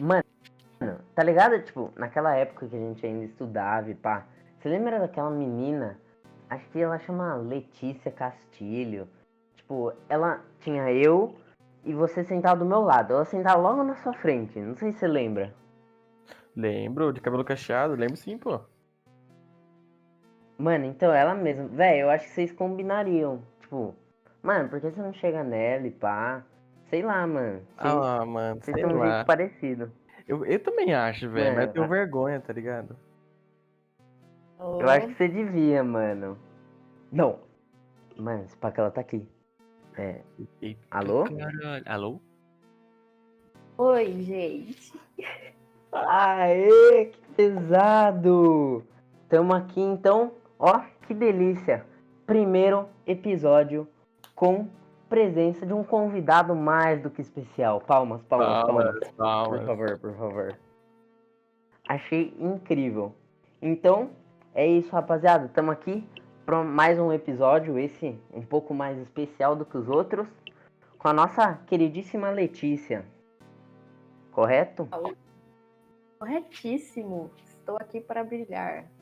Mano, tá ligado? Tipo, naquela época que a gente ainda estudava e pá. Você lembra daquela menina? Acho que ela chama Letícia Castilho. Tipo, ela tinha eu e você sentado do meu lado. Ela sentava logo na sua frente. Não sei se você lembra. Lembro, de cabelo cacheado, lembro sim, pô. Mano, então ela mesma. Véi, eu acho que vocês combinariam. Tipo, mano, por que você não chega nela e pá? Sei lá, mano. Vocês, Ah, mano, vocês sei têm um jeito parecido. Eu, eu também acho, velho, mas eu tenho vergonha, tá ligado? Eu acho que você devia, mano. Não. Mano, esse pá que ela tá aqui. É. Eita, Alô? Caralho. Alô? Oi, gente. Aê, que pesado! Tamo aqui então, ó, que delícia! Primeiro episódio com presença de um convidado mais do que especial. Palmas, palmas, palmas. Palmas, palmas. Por favor, por favor. Achei incrível. Então, é isso, rapaziada. Tamo aqui para mais um episódio, esse um pouco mais especial do que os outros, com a nossa queridíssima Letícia. Correto? Corretíssimo. Estou aqui para brilhar.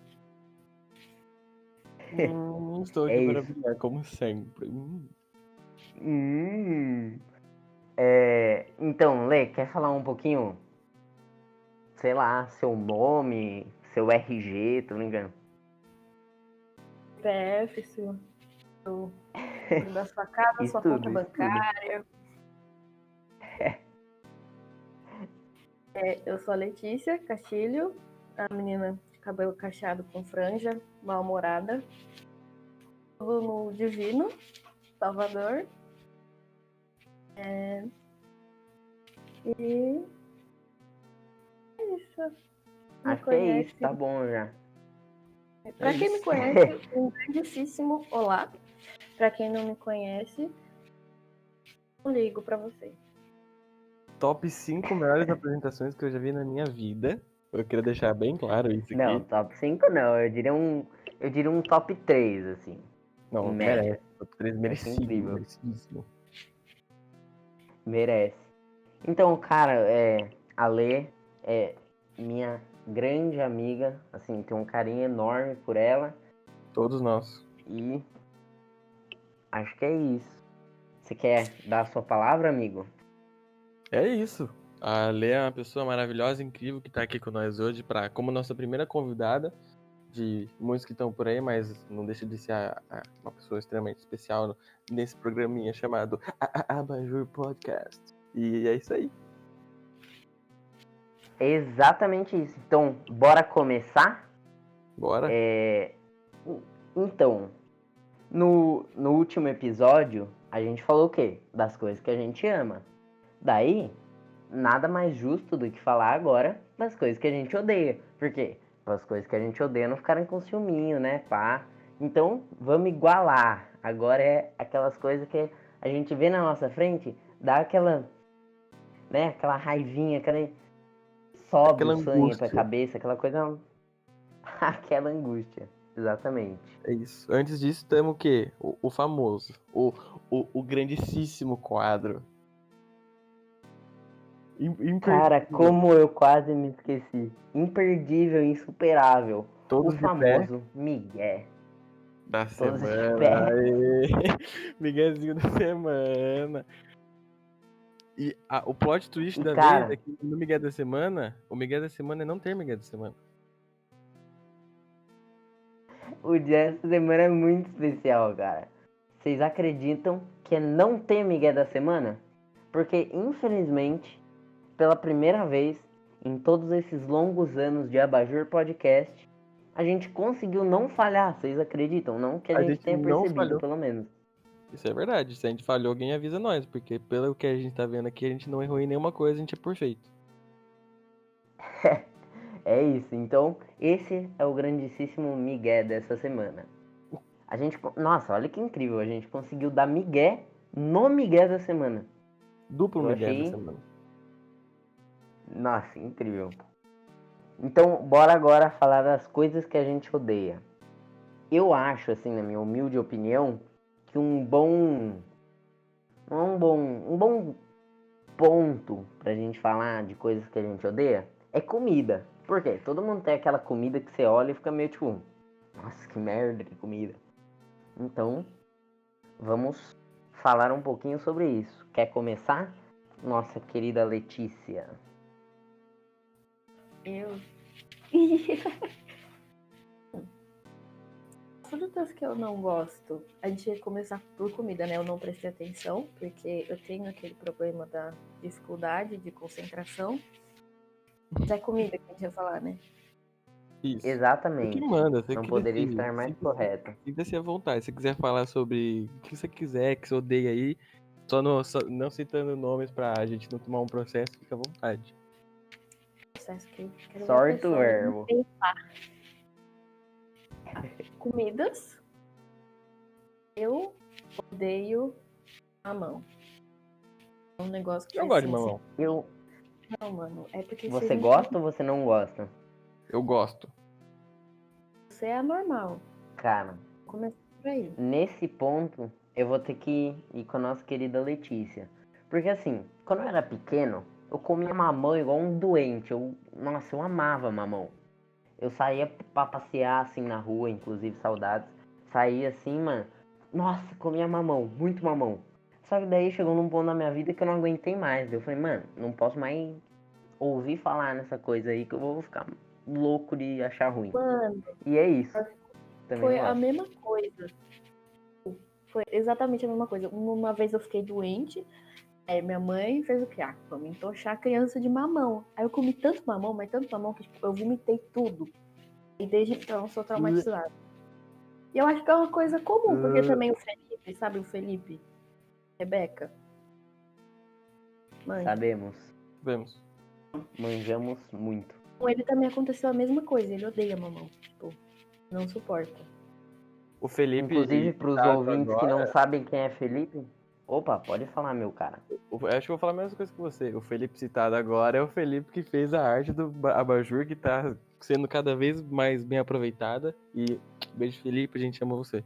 Hum, estou É aqui para isso. brilhar, como sempre. Hum. Hum. É, então, Lê, quer falar um pouquinho, sei lá, seu nome, seu RG, tô brincando. PF, seu, seu, da sua casa, sua tudo, conta bancária. É, eu sou a Letícia Castilho, a menina de cabelo cacheado com franja, mal-humorada. Tudo no Divino, Salvador. É, E. É isso. Me Acho que é isso, tá bom já. Pra É quem me conhece, um grandíssimo olá. Pra quem não me conhece, eu ligo pra você. Top 5 melhores apresentações que eu já vi na minha vida. Eu queria deixar bem claro isso aqui. Não, top 5 não, eu diria um, eu diria um top 3, assim. Não, média. merece. Top 3 merecido, incrível. merecidíssimo. Merece. Então, cara, é, a Lê é minha grande amiga, assim, tenho um carinho enorme por ela Todos nós. e acho que é isso. Você quer dar a sua palavra, amigo? É isso. A Lê é uma pessoa maravilhosa, incrível, que tá aqui com nós hoje para como nossa primeira convidada de muitos que estão por aí, mas não deixa de ser a- a- uma pessoa extremamente especial nesse programinha chamado A- A- Abajur Podcast. E é isso aí. É exatamente isso. Então, bora começar? Bora. É, Então, no, no último episódio, a gente falou o quê? Das coisas que a gente ama. Daí, nada mais justo do que falar agora das coisas que a gente odeia. Por quê? As coisas que a gente odeia não ficarem com ciúminho, né, pá? Então, vamos igualar. Agora é aquelas coisas que a gente vê na nossa frente, dá aquela, né, aquela raivinha, aquela... Sobe Aquela o sangue pra angústia. cabeça, aquela coisa... aquela angústia, exatamente. É isso. Antes disso, temos o quê? O, o famoso. O, o, o grandíssimo quadro. Im- imperdível. Cara, como eu quase me esqueci. Imperdível, insuperável. Todos o famoso Miguel. da todos semana. Miguelzinho da semana. E a- o plot twist E, da cara- vez é que no Miguel da semana, o Miguel da semana é não ter Miguel da semana. O dia dessa semana é muito especial, cara. Vocês acreditam que é não ter Miguel da semana? Porque, infelizmente, pela primeira vez em todos esses longos anos de Abajur Podcast, a gente conseguiu não falhar. Vocês acreditam? Não que a, A gente, gente tenha percebido, falhou. pelo menos. Isso é verdade. Se a gente falhou, alguém avisa nós. Porque pelo que a gente tá vendo aqui, a gente não errou em nenhuma coisa, a gente é perfeito. É isso. Então, esse é o grandíssimo Miguel dessa semana. A gente. Nossa, olha que incrível. A gente conseguiu dar Miguel no Miguel da semana. Duplo Eu Miguel achei- da semana. Nossa, incrível. Então, bora agora falar das coisas que a gente odeia. Eu acho, assim, na minha humilde opinião, que um bom. É um bom. Um bom ponto pra gente falar de coisas que a gente odeia é comida. Por quê? Todo mundo tem aquela comida que você olha e fica meio tipo. Nossa, que merda de comida. Então, vamos falar um pouquinho sobre isso. Quer começar? Nossa querida Letícia. Eu. Frutas que eu não gosto. A gente ia começar por comida, né? Eu não prestei atenção, porque eu tenho aquele problema da dificuldade de concentração. É comida que a gente ia falar, né? Isso. Exatamente. que manda. Você Não que poderia decide. estar mais Se- correto. Sinta-se à vontade. Se quiser falar sobre o que você quiser, que você odeia aí, só não, só não citando nomes pra gente não tomar um processo, fica à vontade. Processo que eu quero Sorte o pessoas verbo. pensar. Comidas. Eu odeio mamão. É um negócio que Eu gosto de mamão. Eu, Não, mano. É porque você gosta ou você não gosta? Eu gosto. Você é anormal. Cara, Começa por aí. nesse ponto, eu vou ter que ir com a nossa querida Letícia. Porque assim, quando eu era pequeno, eu comia mamão igual um doente. Eu, nossa, eu amava mamão. Eu saía pra passear assim na rua, inclusive saudades. Saía assim, mano. Nossa, comia mamão, muito mamão. Só que daí chegou num ponto da minha vida que eu não aguentei mais. Eu falei, mano, não posso mais ouvir falar nessa coisa aí que eu vou ficar louco de achar ruim. Mano, E é isso. Também foi a mesma coisa. Foi exatamente a mesma coisa. Uma vez eu fiquei doente, aí minha mãe fez o quê? Ah, vamos entochar a criança de mamão. Aí eu comi tanto mamão, mas tanto mamão que tipo, eu vomitei tudo. E desde então eu sou traumatizada. E eu acho que é uma coisa comum, porque Uh. também o Felipe, sabe o Felipe? Rebeca? Mãe, Sabemos. Vemos. Manjamos muito. com ele também aconteceu a mesma coisa. Ele odeia mamão. Tipo, não suporta. O Felipe. Inclusive, pros tá ouvintes que não agora- sabem quem é Felipe. Opa, pode falar, meu cara. o- Acho que eu vou falar a mesma coisa que você. O Felipe citado agora é o Felipe que fez a arte do ba- abajur, que tá sendo cada vez mais bem aproveitada. E beijo, Felipe, a gente ama você.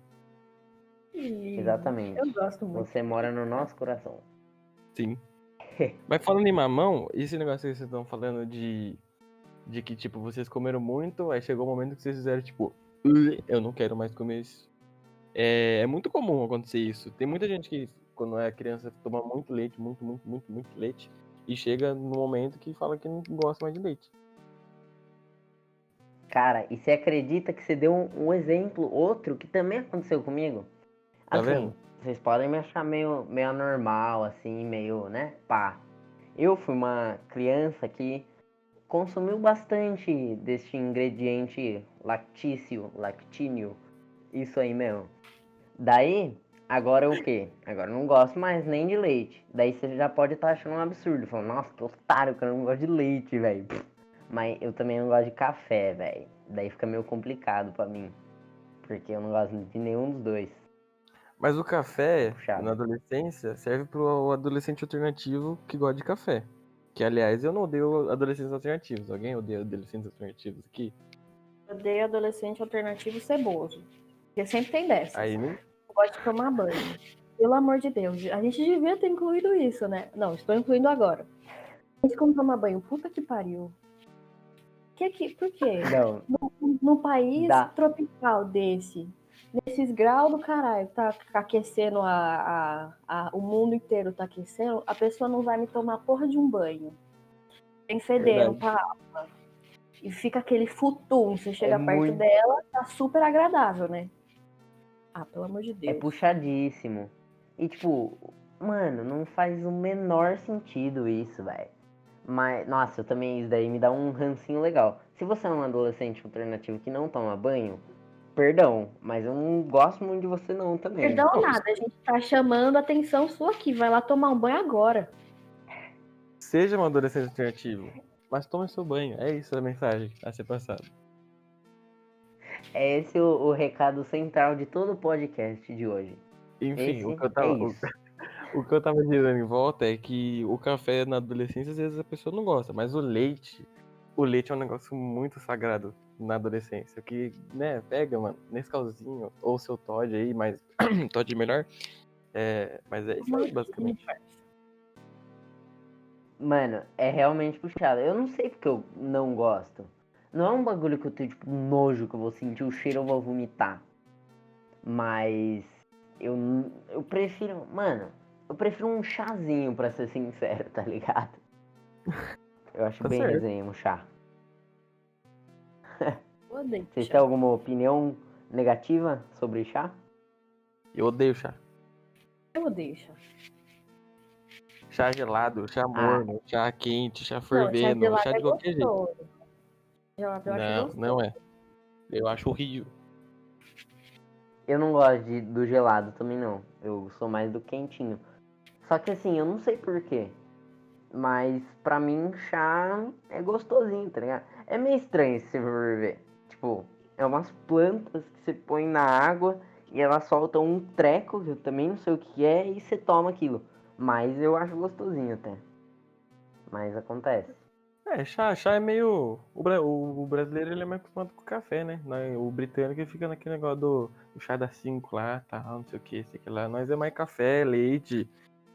Exatamente. Eu gosto muito. Você mora no nosso coração. Sim. Mas falando em mamão, esse negócio que vocês estão falando de. De que, tipo, vocês comeram muito, aí chegou o momento que vocês fizeram, tipo, "Ugh, eu não quero mais comer isso. É, é muito comum acontecer isso. Tem muita gente que, quando é criança, toma muito leite, muito, muito, muito, muito leite. E chega no momento que fala que não gosta mais de leite. Cara, e você acredita que você deu um, um exemplo, outro, que também aconteceu comigo? Tá Assim, vendo? vocês podem me achar meio, meio anormal, assim, meio, né? Pá. Eu fui uma criança que consumiu bastante deste ingrediente lactício, lactíneo. Isso aí mesmo. Daí, agora o quê? Agora eu não gosto mais nem de leite. Daí você já pode estar achando um absurdo. Falando, nossa, que otário, que eu não gosto de leite, velho. Mas eu também não gosto de café, velho. Daí fica meio complicado pra mim. Porque eu não gosto de nenhum dos dois. Mas o café, Puxado. na adolescência, serve pro adolescente alternativo que gosta de café. Que, aliás, eu não odeio adolescentes alternativos. Alguém odeia adolescentes alternativos aqui? Eu odeio adolescente alternativo ceboso. Porque sempre tem dessas. Aí, não... Eu gosto de tomar banho. Pelo amor de Deus. A gente devia ter incluído isso, né? Não, estou incluindo agora. A gente quando toma banho, puta que pariu. Que que, por quê? Não, Num país Dá. tropical desse, nesses graus do caralho, tá aquecendo a, a, a- o mundo inteiro tá aquecendo, a pessoa não vai me tomar porra de um banho. Tem fedendo pra alma. E fica aquele futum, você chega É perto muito- dela, tá super agradável, né? Ah, pelo amor de é Deus. puxadíssimo. E tipo, mano, não faz o menor sentido isso, velho. Mas, nossa, eu também, isso daí me dá um rancinho legal. Se você é um adolescente alternativo que não toma banho, perdão, mas eu não gosto muito de você não também. Perdão Pô, nada, a gente tá chamando a atenção sua aqui. Vai lá tomar um banho agora. Seja um adolescente alternativo, mas tome seu banho. É isso a mensagem a ser passada. É esse o, o recado central de todo o podcast de hoje. Enfim, Esse o que eu é tava. o- isso. O que eu tava dizendo em volta é que o café na adolescência, às vezes a pessoa não gosta, mas o leite, o leite é um negócio muito sagrado na adolescência. Que, né, pega, mano, nesse calzinho, ou seu Todd aí, mas Todd melhor. É, mas é isso aí, basicamente. Mano, é realmente puxado. Eu não sei porque eu não gosto. Não é um bagulho que eu tenho, tipo, nojo, que eu vou sentir o cheiro, eu vou vomitar. Mas eu, eu prefiro, mano, eu prefiro um chazinho, pra ser sincero, tá ligado? Eu acho Tá bem certo. resenha um chá. Odeio Vocês chá. têm alguma opinião negativa sobre chá? Eu odeio chá. Eu odeio chá. Chá gelado, chá morno, chá quente, chá Não, chá fervendo, gelado chá é de qualquer jeito. Eu Não, não é. Eu acho horrível. Eu não gosto de, do gelado também não. Eu sou mais do quentinho. Só que assim, eu não sei porquê. Mas pra mim chá é gostosinho, tá ligado? É meio estranho se você for ver. Tipo, é umas plantas que você põe na água e elas soltam um treco, que eu também não sei o que é, e você toma aquilo. Mas eu acho gostosinho até. Mas acontece. É, chá, chá é meio. O, o- o brasileiro ele é mais acostumado com café, né? O britânico ele fica naquele negócio do, do chá das 5 lá, tal, não sei o que, sei que lá. Nós é mais café, leite,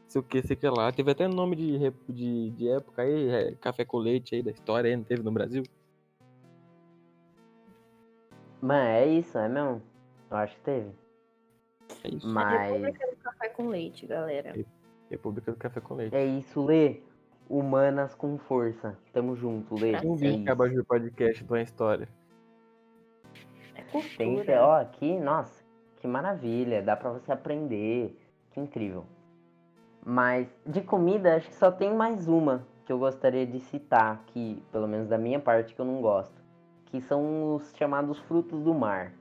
não sei o que, sei que lá. Teve até nome de, de, de época aí, é, café com leite aí da história aí, não teve no Brasil? Mano, é isso, é mesmo? Eu acho que teve. É isso. Mas República do café com leite, galera. República do Café com Leite. é isso, Lê. Humanas com força. Tamo junto, Lê. Quem É viu que acaba de podcast da história? É Tem cultura. ó, aqui, nossa, que maravilha, dá pra você aprender, que incrível. Mas de comida, acho que só tem mais uma que eu gostaria de citar, que pelo menos da minha parte que eu não gosto, que são os chamados frutos do mar.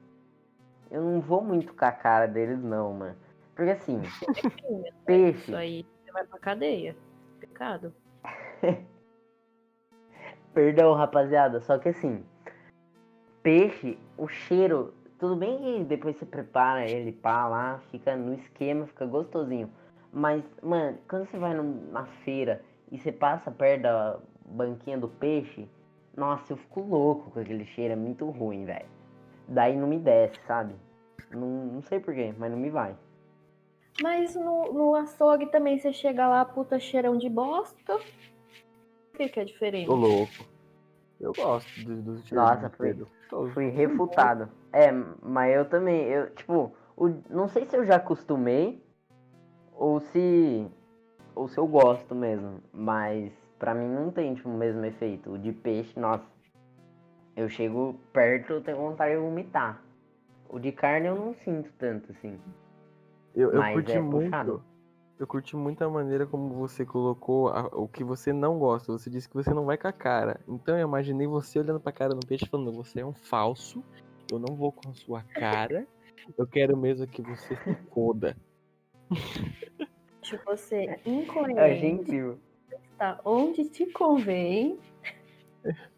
Eu não vou muito com a cara deles não, mano. Porque assim, peixe, Isso aí você vai pra cadeia. Pecado. Perdão, rapaziada, só que assim, peixe, o cheiro, tudo bem que depois você prepara ele, pá, lá, fica no esquema, fica gostosinho. Mas, mano, quando você vai na feira e você passa perto da banquinha do peixe, nossa, eu fico louco com aquele cheiro, é muito ruim, velho. Daí não me desce, sabe? Não, não sei porquê, mas não me vai. Mas no, no açougue também você chega lá, puta cheirão de bosta. O que, que é diferente? Tô louco. Eu gosto do- dos cheiros Nossa, foi-. Tô- Fui refutado. É, mas eu também, eu, tipo, o- não sei se eu já acostumei ou se ou se eu gosto mesmo, mas pra mim não tem tipo o mesmo efeito. O de peixe, nossa. Eu chego perto, eu tenho vontade de vomitar. O de carne eu não sinto tanto assim. Eu, eu Mas curti é muito. puxado. Eu curti muito a maneira como você colocou a- o que você não gosta. Você disse que você não vai com a cara. Então eu imaginei você olhando pra cara do peixe e falando: Você é um falso. Eu não vou com a sua cara. Eu quero mesmo que você se foda. Acho você achei incoerente. incrível. Tá onde te convém.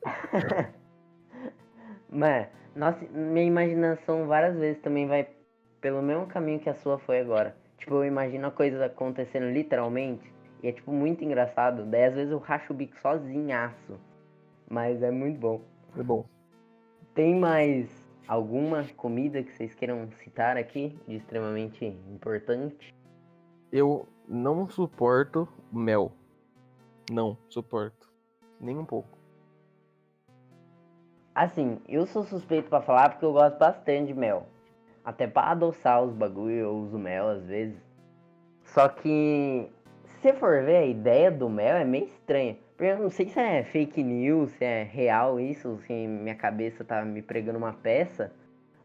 Mano, nossa, minha imaginação várias vezes também vai pelo mesmo caminho que a sua foi agora. Tipo, eu imagino a coisa acontecendo literalmente. E é tipo muito engraçado. Daí às vezes eu racho o bico sozinhaço. Mas é muito bom. É bom. Tem mais alguma comida que vocês queiram citar aqui de extremamente importante? Eu não suporto mel. Não suporto. Nem um pouco. Assim, eu sou suspeito pra falar porque eu gosto bastante de mel. Até pra adoçar os bagulho eu uso mel às vezes. Só que, se você for ver, a ideia do mel é meio estranha. Porque eu não sei se é fake news, se é real isso, se minha cabeça tá me pregando uma peça.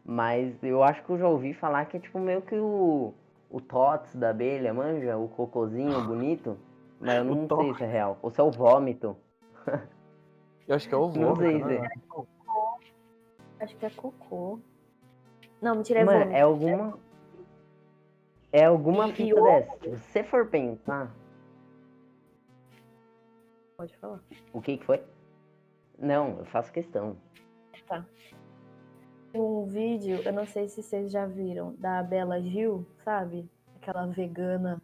Mas eu acho que eu já ouvi falar que é tipo meio que o, o tots da abelha, manja? O cocôzinho bonito. Mas eu não sei se é real. Ou se é o vômito. Eu acho que é o Não vômito. sei né? se- Acho que é cocô. Não, mentira, é Mano, vômito. é alguma. É alguma E- fita dessa. Se você for pensar, Pode falar. o que que foi? Não, eu faço questão. Tem um vídeo, eu não sei se vocês já viram, da Bela Gil, sabe? Aquela vegana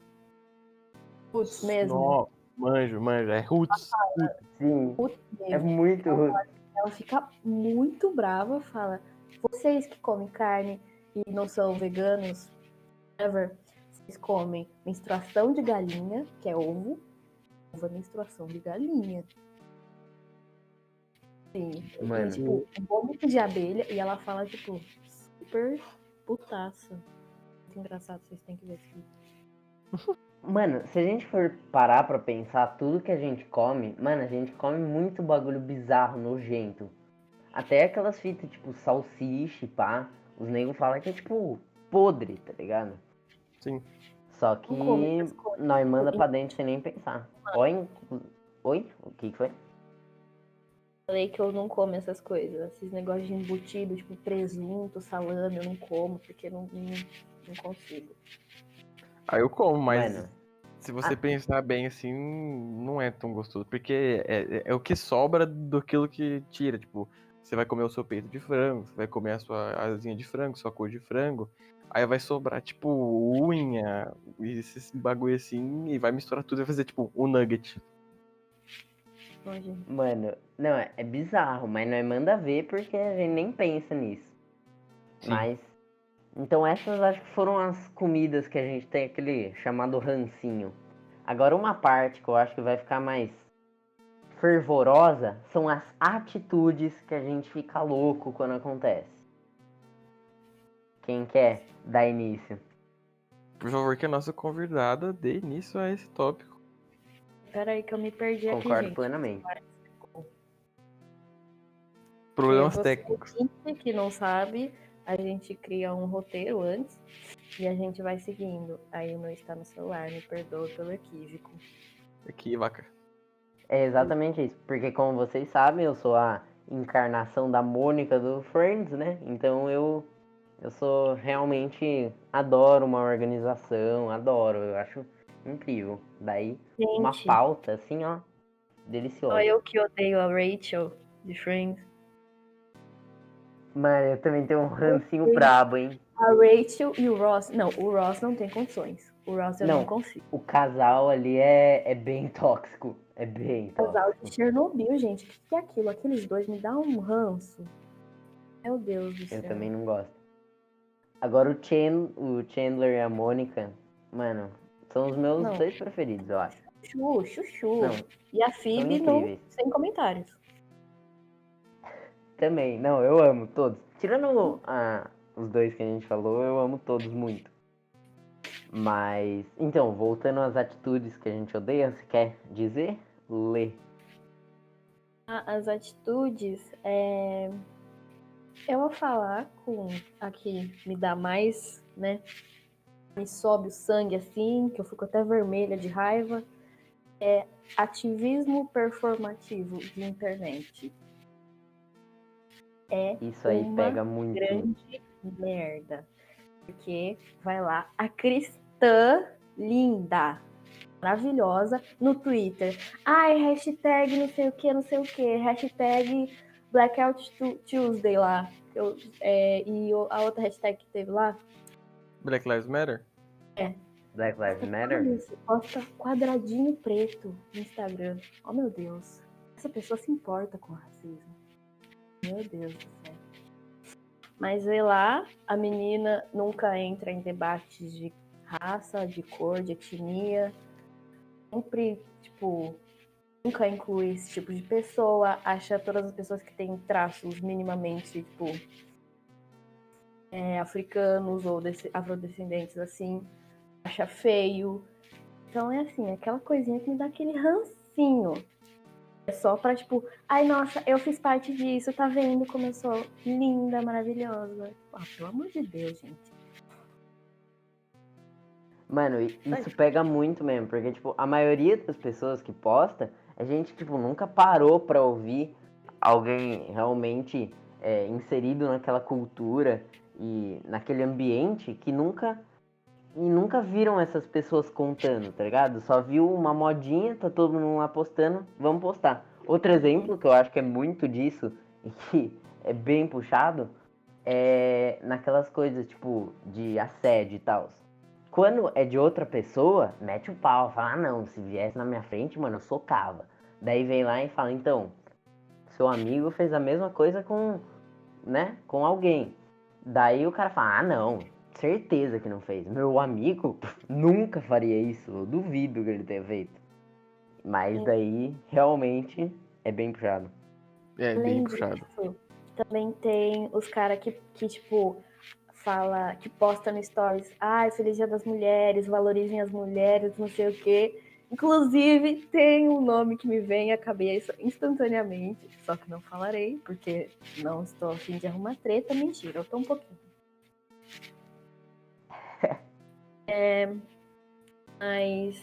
Putz, mesmo. Nó, manjo, manjo. É roots. Sim, Putz, é muito ruim. Ela fica muito brava, fala: vocês que comem carne e não são veganos, whatever, vocês comem menstruação de galinha, que é ovo. Ovo é menstruação de galinha. Sim. Mano. E, tipo, um vômito de abelha e ela fala, tipo, super putaça. Muito engraçado, vocês têm que ver isso aqui. Mano, se a gente for parar pra pensar tudo que a gente come, mano, a gente come muito bagulho bizarro, nojento. Até aquelas fitas, tipo, salsicha, e pá. Os negros falam que é, tipo, podre, tá ligado? Sim. Só que nós manda pra dentro sem nem pensar. Oi? Oi? O que foi? Falei que eu não como essas coisas. Esses negócios de embutido, tipo presunto, salame, eu não como, porque não, não, não consigo. Aí eu como, mas Mano, se você ah. pensar bem assim, não é tão gostoso. Porque é, é- é o que sobra daquilo que tira. Tipo, você vai comer o seu peito de frango, você vai comer a sua asinha de frango, sua cor de frango. Aí vai sobrar, tipo, unha, e esse bagulho assim, e vai misturar tudo e vai fazer, tipo, um nugget. Mano, não, é, é bizarro, mas nós manda ver porque a gente nem pensa nisso. Sim. Mas. Então essas acho que foram as comidas que a gente tem aquele chamado rancinho. Agora uma parte que eu acho que vai ficar mais fervorosa são as atitudes que a gente fica louco quando acontece. Quem quer dar início? Por favor, que a nossa convidada dê início a esse tópico. Pera aí que eu me perdi aqui, Concordo plenamente. Problemas Você técnicos. que não sabe, a gente cria um roteiro antes e a gente vai seguindo. Aí o meu está no celular, me perdoa pelo equívoco. Aqui, vaca. É exatamente isso. Porque como vocês sabem, eu sou a encarnação da Mônica do Friends, né? Então eu eu sou realmente adoro uma organização, adoro, eu acho incrível. Daí uma Gente, pauta assim, ó, deliciosa. só eu que odeio a Rachel de Friends. Mano, eu também tenho um rancinho brabo, hein? A Rachel e o Ross. Não, o Ross não tem condições. O Ross eu não, Não. consigo. O casal ali é, é bem tóxico. É bem Casal de. Chernobyl, gente. O que, que é aquilo? Aqueles dois me dão um ranço. Meu Deus do céu. Eu também não gosto. Agora o, Chan, o Chandler e a Mônica, mano, são os meus Não. dois preferidos, eu acho. Chuchu, chuchu. Não, E a Phoebe não, sem comentários. Também, não, eu amo todos. Tirando ah, os dois que a gente falou, eu amo todos muito. Mas, então, voltando às atitudes que a gente odeia, você quer dizer? Lê. As atitudes, é... eu vou falar com a que me dá mais, né? Me sobe o sangue assim, que eu fico até vermelha de raiva. É ativismo performativo de internet. É Isso aí pega muito. grande merda. Porque vai lá, a cristã linda, maravilhosa, no Twitter. Ai, hashtag não sei o que, não sei o que, hashtag Blackout Tu- Tuesday lá. eu- é, e a outra hashtag que teve lá, Black Lives Matter? Black Lives Matter? isso, posta quadradinho preto no Instagram. Oh meu Deus, essa pessoa se importa com o racismo. Meu Deus do céu. Mas vê lá, a menina nunca entra em debates de raça, de cor, de etnia. Sempre, tipo, nunca inclui esse tipo de pessoa. Acha todas as pessoas que têm traços minimamente, tipo, é, africanos ou afrodescendentes assim, acha feio. Então é assim, aquela coisinha que me dá aquele rancinho. É só pra, tipo, ai, nossa, eu fiz parte disso, tá vendo como eu sou linda, maravilhosa. Ah, pelo amor de Deus, gente. Mano, isso pega muito mesmo, porque, tipo, a maioria das pessoas que posta, a gente, tipo, nunca parou pra ouvir alguém realmente é, inserido naquela cultura e naquele ambiente que nunca e nunca viram essas pessoas contando, tá ligado? Só viu uma modinha, tá todo mundo lá postando, vamos postar. Outro exemplo que eu acho que é muito disso e que é bem puxado é naquelas coisas, tipo, de assédio e tal Quando é de outra pessoa, mete o pau, fala, ah não, se viesse na minha frente, mano, eu socava. Daí vem lá e fala, então, seu amigo fez a mesma coisa com, né, com alguém. Daí o cara fala, ah não, certeza que não fez. Meu amigo nunca faria isso, eu duvido que ele tenha feito. Mas daí, realmente, é bem puxado. É, Além bem puxado. disso, também tem os caras que, que, tipo, fala, que posta no stories, ai, feliz dia das mulheres, valorizem as mulheres, não sei o quê. Inclusive, tem um nome que me vem à cabeça instantaneamente, só que não falarei, porque não estou a fim de arrumar treta. Mentira, eu tô um pouquinho. É, mas,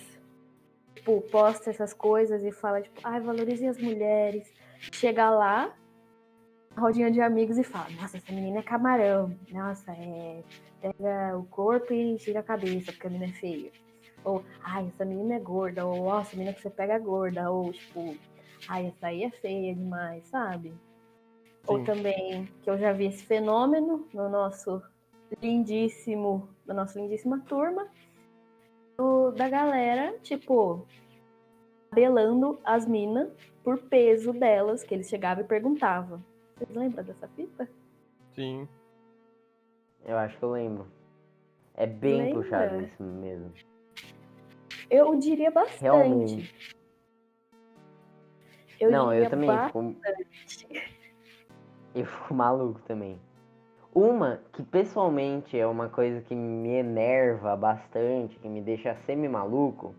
tipo, posta essas coisas e fala, tipo, ai, valorizem as mulheres. Chega lá, rodinha de amigos e fala, nossa, essa menina é camarão. Nossa, é. Pega o corpo e tira a cabeça, porque a menina é feia. Ou, ai, essa menina é gorda. Ou, nossa, a menina que você pega é gorda. Ou, tipo, ai, essa aí é feia demais, sabe? Ou Sim. também, que eu já vi esse fenômeno no nosso lindíssimo, da nossa lindíssima turma, do- da galera, tipo, tabelando as minas por peso delas, que eles chegavam e perguntavam. Vocês lembram dessa fita? Sim. Eu acho que eu lembro. É bem Lembra? puxado isso mesmo. Eu diria bastante. Realmente. Eu não, eu também fico, bastante. eu fico maluco também. Uma que pessoalmente é uma coisa que me enerva bastante, que me deixa semi-maluco.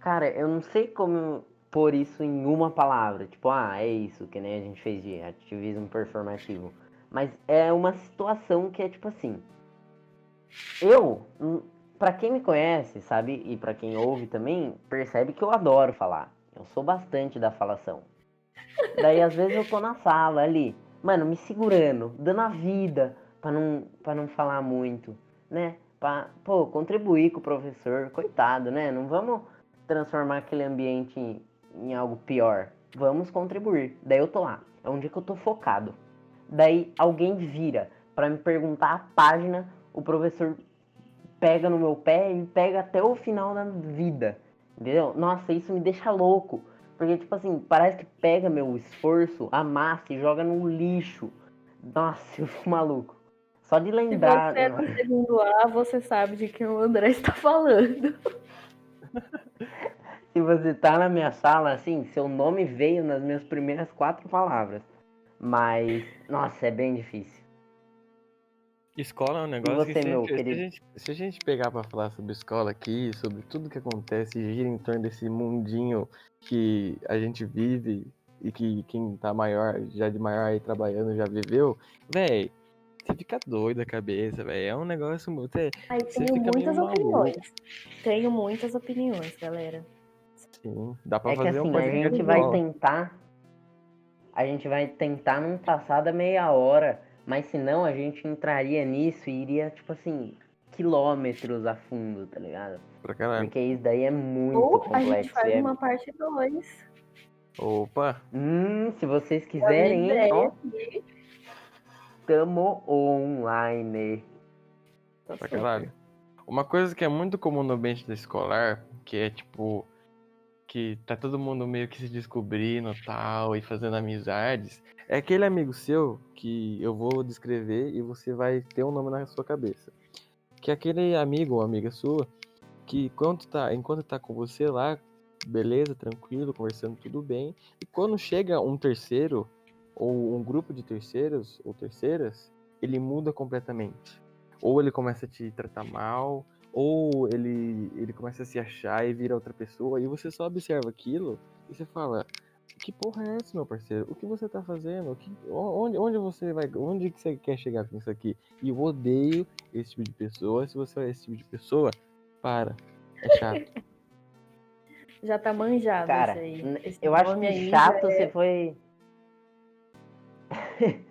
Cara, eu não sei como pôr isso em uma palavra. Tipo, ah, é isso, que nem a gente fez de ativismo performativo. Mas é uma situação que é tipo assim. Eu, hum, pra quem me conhece, sabe, e pra quem ouve também, percebe que eu adoro falar. Eu sou bastante da falação. Daí às vezes eu tô na sala ali, mano, me segurando, dando a vida pra não, pra não falar muito, né? Pra, pô, contribuir com o professor, coitado, né? Não vamos transformar aquele ambiente em, algo pior. Vamos contribuir. Daí eu tô lá. É um dia que eu tô focado. Daí alguém vira pra me perguntar a página, o professor pega no meu pé e pega até o final da vida. Entendeu? Nossa, isso me deixa louco. Porque, tipo assim, parece que pega meu esforço, amassa e joga no lixo. Nossa, eu fico maluco. Só de Se lembrar. você é do segundo A, você sabe de quem o André está falando. Se você tá na minha sala, assim, seu nome veio nas minhas primeiras quatro palavras. Mas, nossa, é bem difícil. Escola é um negócio você, que sempre, meu se, a querido? gente, se a gente pegar pra falar sobre escola aqui, sobre tudo que acontece e gira em torno desse mundinho que a gente vive e que quem tá maior, já de maior aí trabalhando, já viveu, véi, você fica doido a cabeça, véi. É um negócio muito. Aí Você tenho muitas opiniões. Tenho muitas opiniões, galera. Sim, dá pra É que fazer um assim, a podcast gente vai igual. tentar. A gente vai tentar não passar da meia hora. Mas senão a gente entraria nisso e iria, tipo assim, quilômetros a fundo, tá ligado? Pra caralho. Porque isso daí é muito Ou a complexo. gente faz é- uma parte 2. Opa, Hum, se vocês quiserem, hein, ó, tamo online. Tá pra caralho. Uma coisa que é muito comum no ambiente da escolar, que é tipo. Que tá todo mundo meio que se descobrindo tal e fazendo amizades, é aquele amigo seu que eu vou descrever e você vai ter um nome na sua cabeça. Que é aquele amigo ou amiga sua que enquanto tá, enquanto tá com você lá, beleza, tranquilo, conversando tudo bem, e quando chega um terceiro ou um grupo de terceiros ou terceiras, ele muda completamente ou ele começa a te tratar mal, ou ele, ele começa a se achar e vira outra pessoa, e você só observa aquilo e você fala, que porra é essa, meu parceiro? O que você tá fazendo? Que, onde, onde você vai. Onde que você quer chegar com isso aqui? E eu odeio esse tipo de pessoa. Se você é esse tipo de pessoa, para. É chato. Já tá manjado Cara, eu acho que chato é- você foi.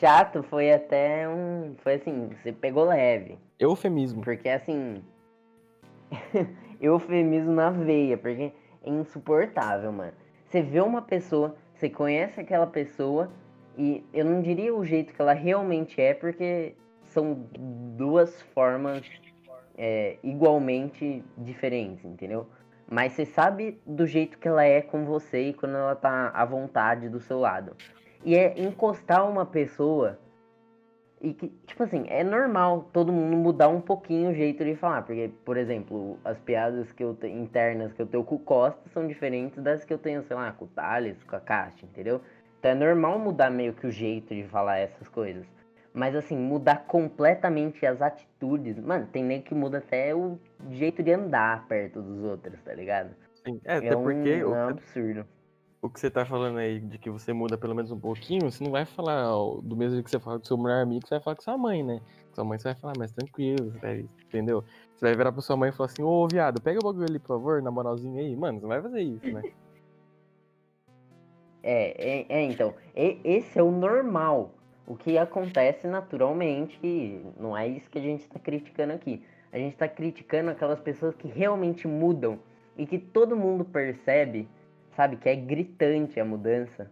chato foi até um. Foi assim, você pegou leve. Eufemismo. Porque assim. eufemismo na veia, porque é insuportável, mano. Você vê uma pessoa, você conhece aquela pessoa, e eu não diria o jeito que ela realmente é, porque são duas formas é, igualmente diferentes, entendeu? Mas você sabe do jeito que ela é com você e quando ela tá à vontade do seu lado. E é encostar uma pessoa e que, tipo assim, é normal todo mundo mudar um pouquinho o jeito de falar. Porque, por exemplo, as piadas que eu te, internas que eu tenho com o Costa são diferentes das que eu tenho, sei lá, com o Thales, com a Caixa, entendeu? Então é normal mudar meio que o jeito de falar essas coisas. Mas assim, mudar completamente as atitudes. Mano, tem nem que muda até o jeito de andar perto dos outros, tá ligado? Sim, é, até porque. Um, é um absurdo o que você tá falando aí, de que você muda pelo menos um pouquinho, você não vai falar ó, do mesmo jeito que você fala com seu melhor amigo, você vai falar com sua mãe, né? Sua mãe você vai falar mais tranquilo, entendeu? Você vai virar pra sua mãe e falar assim, ô viado, pega o bagulho ali, por favor, na moralzinha aí. Mano, você não vai fazer isso, né? É, é, é então, esse é o normal. O que acontece naturalmente, não é isso que a gente está criticando aqui. A gente está criticando aquelas pessoas que realmente mudam e que todo mundo percebe sabe? Que é gritante a mudança.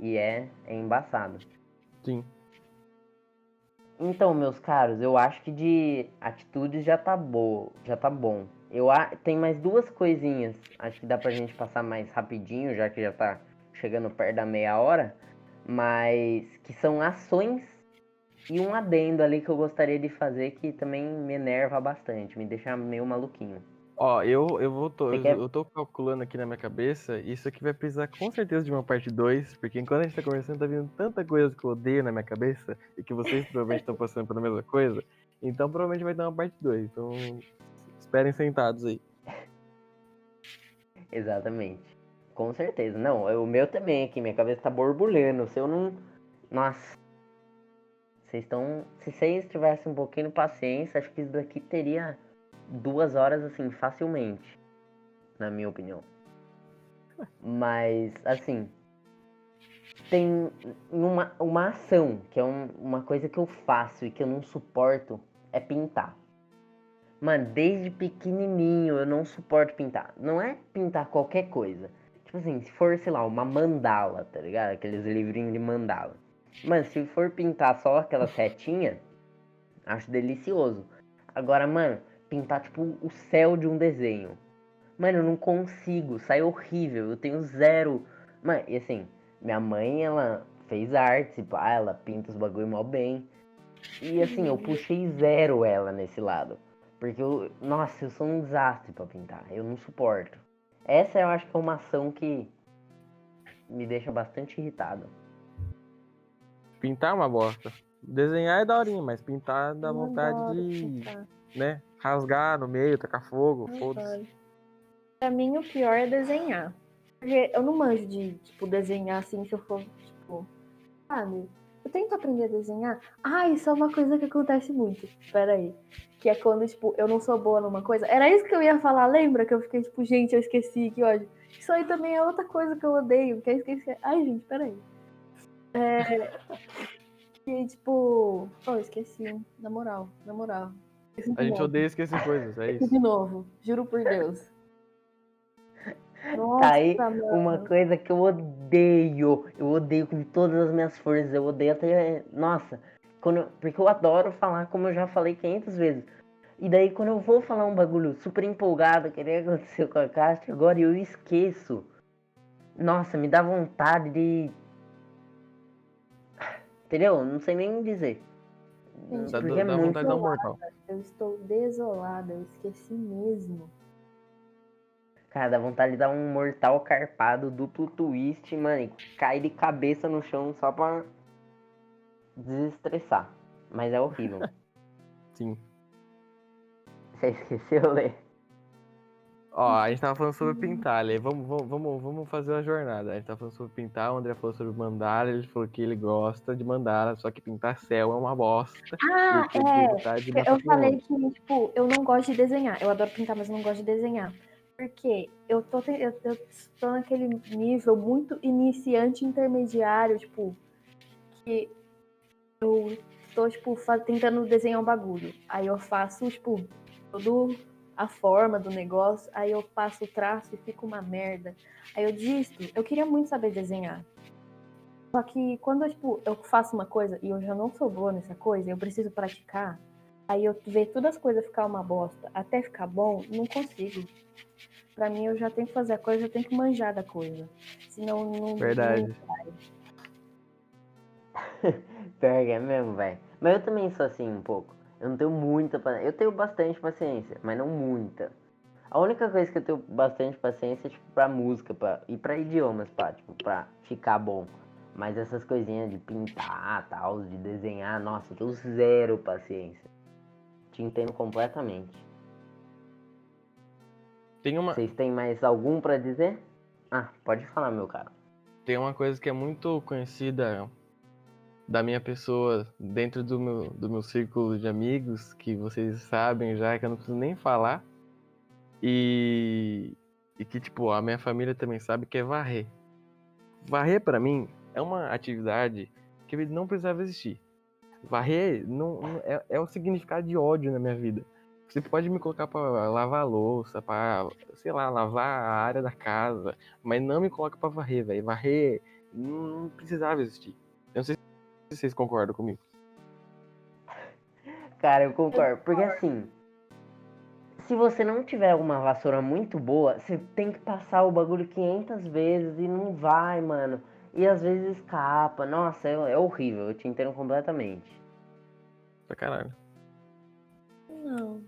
E é, é embaçado. Sim. Então, meus caros, eu acho que de atitudes já tá boa, já tá bom. Eu tem mais duas coisinhas, acho que dá pra gente passar mais rapidinho, já que já tá chegando perto da meia hora, mas que são ações e um adendo ali que eu gostaria de fazer que também me enerva bastante, me deixa meio maluquinho. Ó, eu, eu, vou tô, eu, quer... eu tô calculando aqui na minha cabeça, isso aqui vai precisar com certeza de uma parte 2, porque enquanto a gente tá conversando, tá vindo tanta coisa que eu odeio na minha cabeça, e que vocês provavelmente estão passando pela mesma coisa, então provavelmente vai ter uma parte 2, então esperem sentados aí. Exatamente. Com certeza. Não, o meu também aqui, minha cabeça tá borbulhando, se eu não... Nossa. Vocês estão... Se vocês tivessem um pouquinho de paciência, acho que isso daqui teria duas horas, assim, facilmente. Na minha opinião. Mas, assim. Tem uma, uma ação, que é um, uma coisa que eu faço e que eu não suporto, é pintar. Mano, desde pequenininho eu não suporto pintar. Não é pintar qualquer coisa. Tipo assim, se for, sei lá, uma mandala, tá ligado? Aqueles livrinhos de mandala. Mano, se for pintar só aquela setinha, acho delicioso. Agora, mano, pintar, tipo, o céu de um desenho. Mano, eu não consigo, sai horrível, eu tenho zero. Mano, e assim, minha mãe, ela fez arte, pá, ela pinta os bagulho mal bem. E assim, eu puxei zero ela nesse lado. Porque eu, nossa, eu sou um desastre para pintar, eu não suporto. Essa eu acho que é uma ação que me deixa bastante irritado. Pintar é uma bosta. Desenhar é daorinha, mas pintar dá vontade de. né? rasgar no meio, tacar fogo, foda-se. Pra mim, o pior é desenhar. Porque eu não manjo de, tipo, desenhar assim, se eu for, tipo, sabe? Eu tento aprender a desenhar. Ah, isso é uma coisa que acontece muito. Pera aí. Que é quando, tipo, eu não sou boa numa coisa. Era isso que eu ia falar, lembra? Que eu fiquei, tipo, gente, eu esqueci, que ódio. Isso aí também é outra coisa que eu odeio, que é esquecer. Ai, gente, peraí. É. Que, tipo. Oh, esqueci, na moral, na moral. A gente odeia esquecer coisas, é isso. De novo, juro por Deus. Nossa, tá aí mano. uma coisa que eu odeio. Eu odeio com todas as minhas forças. Eu odeio até. Nossa, quando, porque eu adoro falar, como eu já falei 500 vezes. E daí, quando eu vou falar um bagulho super empolgado, que nem aconteceu com a Castro, agora eu esqueço. Nossa, me dá vontade de. Entendeu? Não sei nem dizer. Gente, dá, porque dá é muito vontade de dar um mortal. Eu estou desolada, eu esqueci mesmo. Cara, dá vontade de dar um mortal carpado, duplo twist, mano, e cair de cabeça no chão só pra desestressar. Mas é horrível. Sim. Você esqueceu, Lê? Ó, a gente tava falando sobre pintar, Lê. Vamos, vamos, vamos fazer uma jornada. A gente tava falando sobre pintar, o André falou sobre mandala, ele falou que ele gosta de mandala, só que pintar céu é uma bosta. Ah, é. Eu falei que, tipo, eu não gosto de desenhar. Eu adoro pintar, mas eu não gosto de desenhar. Porque eu tô, eu, eu tô naquele nível muito iniciante intermediário, tipo, que eu tô, tipo, tentando desenhar um bagulho. Aí eu faço, tipo, todo a forma do negócio, aí eu passo o traço e fica uma merda. Aí eu desisto. Eu queria muito saber desenhar. Só que quando tipo, eu faço uma coisa e eu já não sou boa nessa coisa, eu preciso praticar, Aí eu ver todas as coisas ficar uma bosta até ficar bom, não consigo. Pra mim, eu já tenho que fazer a coisa, eu tenho que manjar da coisa. Senão, não. Verdade. não. Pior é mesmo, velho. Mas eu também sou assim um pouco. Eu não tenho muita paciência. Eu tenho bastante paciência, mas não muita. A única coisa que eu tenho bastante paciência é tipo pra música pra... e pra idiomas, pá, tipo, pra ficar bom. Mas essas coisinhas de pintar, tal, de desenhar, nossa, eu tenho zero paciência. Te entendo completamente. Tem uma, Vocês têm mais algum pra dizer? Ah, pode falar, meu caro. tem uma coisa que é muito conhecida da minha pessoa dentro do meu, do meu círculo de amigos, que vocês sabem já, que eu não preciso nem falar. E, e que, tipo, a minha família também sabe que é varrer. Varrer, pra mim, é uma atividade que não precisava existir. Varrer não, não- é, é o significado de ódio na minha vida. Você pode me colocar pra lavar louça, pra, sei lá, lavar a área da casa, mas não me coloca pra varrer, velho. Varrer não precisava existir. Eu não sei se vocês concordam comigo. Cara, eu concordo. Porque assim, se você não tiver uma vassoura muito boa, você tem que passar o bagulho 500 vezes e não vai, mano. E às vezes escapa. Nossa, é, é horrível. Eu te entendo completamente. Pra caralho. Não,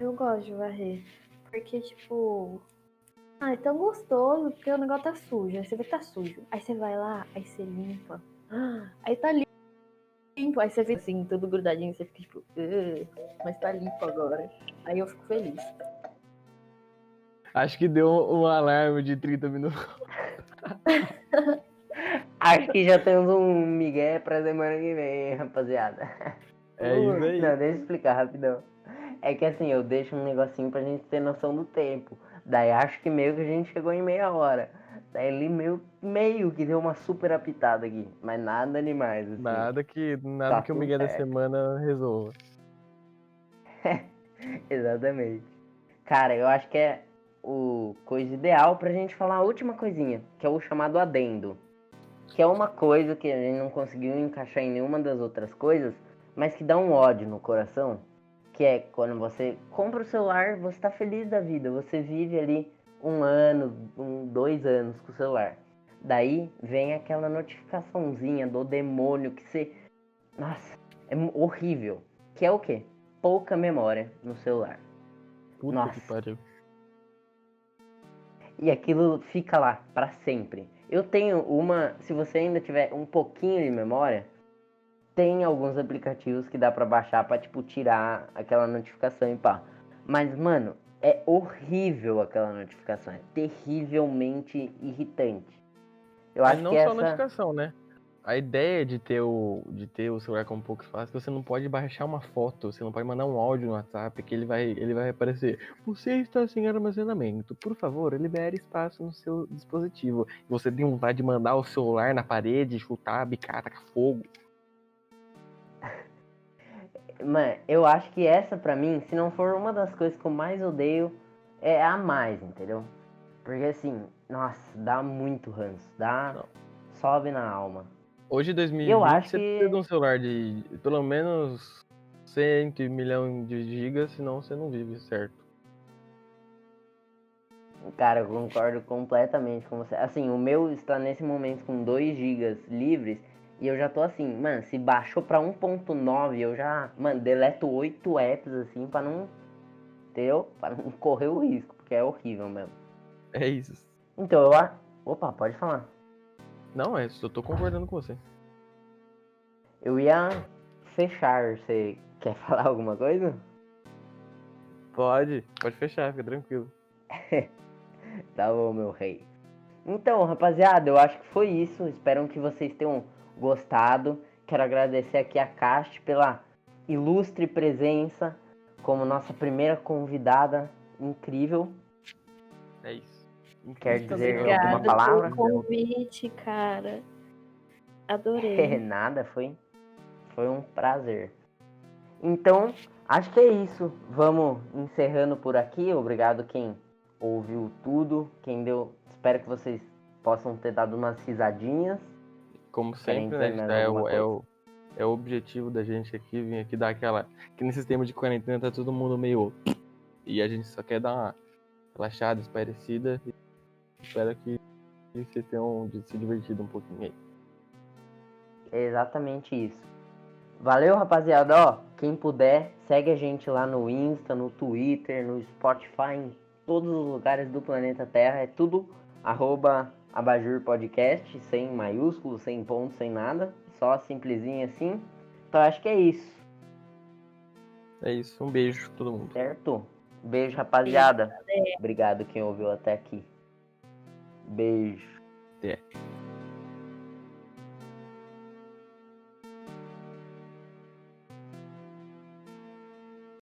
eu gosto de varrer. Porque, tipo. Ah, é tão gostoso, porque o negócio tá sujo. Aí você vê que tá sujo. Aí você vai lá, aí você limpa. Aí tá limpo. Aí você vê assim, tudo grudadinho. Você fica tipo, mas tá limpo agora. Aí eu fico feliz. Acho que deu um alarme de 30 minutos. Acho que já temos um migué pra semana que vem, rapaziada. É isso aí. Não, deixa eu explicar rapidão. É que assim, eu deixo um negocinho pra gente ter noção do tempo. Daí acho que meio que a gente chegou em meia hora. Daí ele meio, meio que deu uma super apitada aqui. Mas nada demais. Assim. Nada que, nada Tá que o Miguel da semana resolva. Exatamente. Cara, eu acho que é o coisa ideal pra gente falar a última coisinha, que é o chamado adendo. Que é uma coisa que a gente não conseguiu encaixar em nenhuma das outras coisas, mas que dá um ódio no coração. Que é quando você compra o celular, você tá feliz da vida, você vive ali um ano, um, dois anos com o celular. Daí vem aquela notificaçãozinha do demônio que você. Nossa, é horrível. Que é o quê? Pouca memória no celular. Puta Nossa. que pariu. E aquilo fica lá pra sempre. Eu tenho uma, se você ainda tiver um pouquinho de memória, tem alguns aplicativos que dá pra baixar pra tipo tirar aquela notificação e pá. Mas mano, é horrível aquela notificação, é terrivelmente irritante. Eu Mas acho não que só essa notificação, né? A ideia de ter o, de ter o celular como pouco espaço, é que você não pode baixar uma foto, você não pode mandar um áudio no WhatsApp que ele vai, ele vai aparecer. Você está sem armazenamento. Por favor, libere espaço no seu dispositivo. Você tem vontade de mandar o celular na parede, chutar, bicar, tacar fogo. Mano, eu acho que essa pra mim, se não for uma das coisas que eu mais odeio, é a mais, entendeu? Porque assim, nossa, dá muito ranço, dá. Não. Sobe na alma. Hoje, em 2020, Eu acho você que- precisa de um celular de pelo menos 100 milhões de gigas, senão você não vive, certo? Cara, eu concordo completamente com você. Assim, o meu está nesse momento com 2 GB livres e eu já tô assim, mano, se baixou pra 1.9, eu já, mano, deleto 8 apps assim pra não. Entendeu? Pra não correr o risco, porque é horrível mesmo. É isso. Então, eu. a- Opa, pode falar. Não, é isso, eu tô concordando com você. Eu ia fechar. Você quer falar alguma coisa? Pode, pode fechar, fica tranquilo. Tá bom, meu rei. Então, rapaziada, eu acho que foi isso. Espero que vocês tenham gostado. Quero agradecer aqui a Cast pela ilustre presença como nossa primeira convidada incrível. É isso. Quer Incrível. dizer Obrigada alguma palavra? pelo convite, cara. É Adorei. nada, foi, foi um prazer. Então, acho que é isso. Vamos encerrando por aqui. Obrigado quem ouviu tudo, quem deu. Espero que vocês possam ter dado umas risadinhas. Como sempre, né? mais É o, é, o, é o objetivo da gente aqui, vir aqui dar aquela. Que nesse tempo de quarentena tá todo mundo meio. E a gente só quer dar uma relaxada, esparecida. E espero que vocês tenham se divertido um pouquinho aí. É exatamente isso. Valeu, rapaziada. Ó, quem puder, segue a gente lá no Insta, no Twitter, no Spotify, em todos os lugares do planeta Terra. É tudo arroba Abajur Podcast, sem maiúsculo, sem ponto, sem nada. Só simplesinho assim. Então acho que é isso. É isso. Um beijo pra todo mundo. Certo? Beijo, rapaziada. Obrigado quem ouviu até aqui. Beijo. Até.